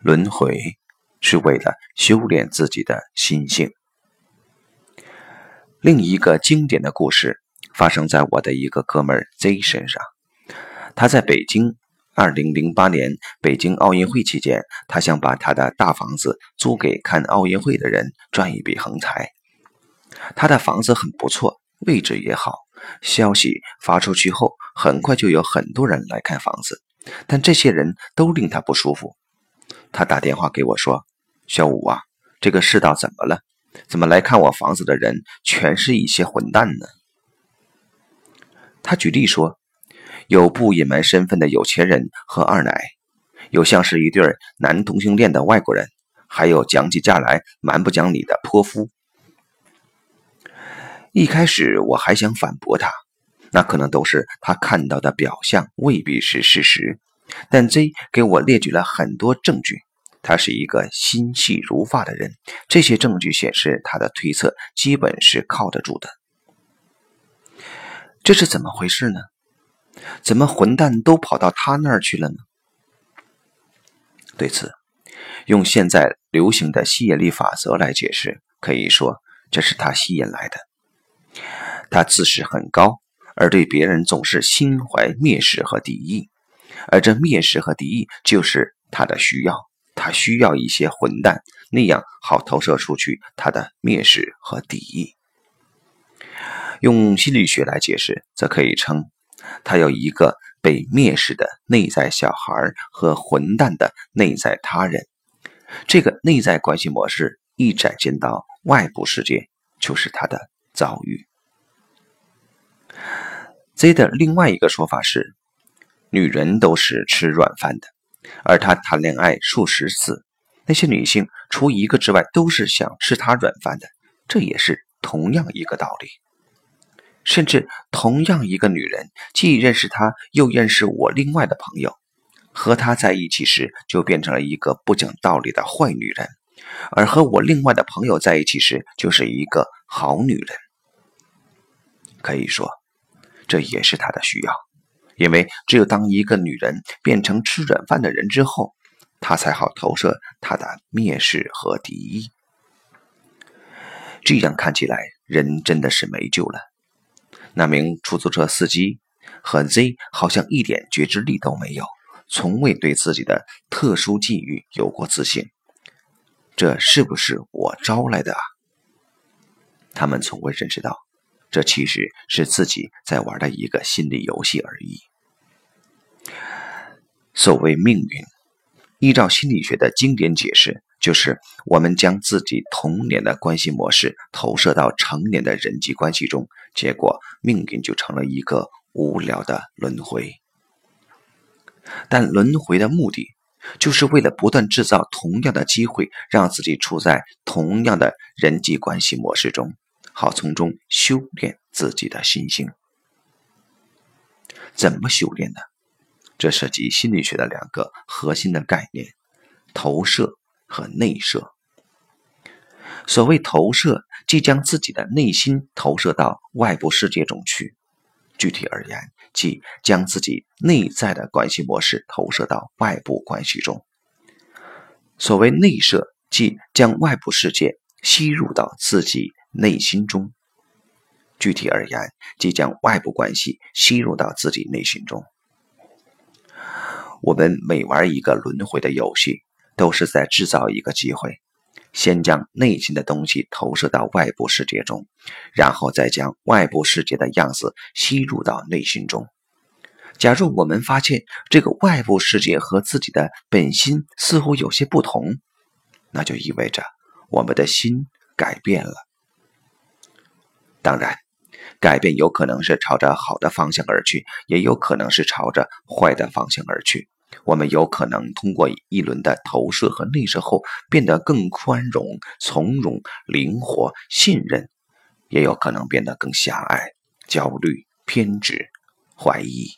轮回是为了修炼自己的心性。另一个经典的故事发生在我的一个哥们儿 Z 身上。他在北京2008年北京奥运会期间，他想把他的大房子租给看奥运会的人，赚一笔横财。他的房子很不错，位置也好。消息发出去后，很快就有很多人来看房子，但这些人都令他不舒服。他打电话给我说：“小五啊，这个世道怎么了？怎么来看我房子的人全是一些混蛋呢？”他举例说，有不隐瞒身份的有钱人和二奶，有像是一对男同性恋的外国人，还有讲起价来蛮不讲理的泼妇。一开始我还想反驳他，那可能都是他看到的表象，未必是事实。但 Z 给我列举了很多证据，他是一个心细如发的人。这些证据显示，他的推测基本是靠得住的。这是怎么回事呢？怎么混蛋都跑到他那儿去了呢？对此，用现在流行的吸引力法则来解释，可以说这是他吸引来的。他自视很高，而对别人总是心怀蔑视和敌意。而这蔑视和敌意就是他的需要，他需要一些混蛋，那样好投射出去他的蔑视和敌意。用心理学来解释，则可以称他有一个被蔑视的内在小孩和混蛋的内在他人。这个内在关系模式一展现到外部世界，就是他的遭遇。Z 的另外一个说法是。女人都是吃软饭的，而他谈恋爱数十次，那些女性除一个之外都是想吃他软饭的，这也是同样一个道理。甚至同样一个女人，既认识他，又认识我另外的朋友，和他在一起时就变成了一个不讲道理的坏女人，而和我另外的朋友在一起时就是一个好女人。可以说，这也是他的需要。因为只有当一个女人变成吃软饭的人之后，他才好投射他的蔑视和敌意。这样看起来，人真的是没救了。那名出租车司机和 Z 好像一点觉知力都没有，从未对自己的特殊际遇有过自信。这是不是我招来的啊？他们从未认识到。这其实是自己在玩的一个心理游戏而已。所谓命运，依照心理学的经典解释，就是我们将自己童年的关系模式投射到成年的人际关系中，结果命运就成了一个无聊的轮回。但轮回的目的，就是为了不断制造同样的机会，让自己处在同样的人际关系模式中。好从中修炼自己的心性。怎么修炼呢？这涉及心理学的两个核心的概念：投射和内射。所谓投射，即将自己的内心投射到外部世界中去；具体而言，即将自己内在的关系模式投射到外部关系中。所谓内射，即将外部世界吸入到自己。内心中，具体而言，即将外部关系吸入到自己内心中。我们每玩一个轮回的游戏，都是在制造一个机会，先将内心的东西投射到外部世界中，然后再将外部世界的样子吸入到内心中。假如我们发现这个外部世界和自己的本心似乎有些不同，那就意味着我们的心改变了。当然，改变有可能是朝着好的方向而去，也有可能是朝着坏的方向而去。我们有可能通过一轮的投射和内射后，变得更宽容、从容、灵活、信任；也有可能变得更狭隘、焦虑、偏执、怀疑。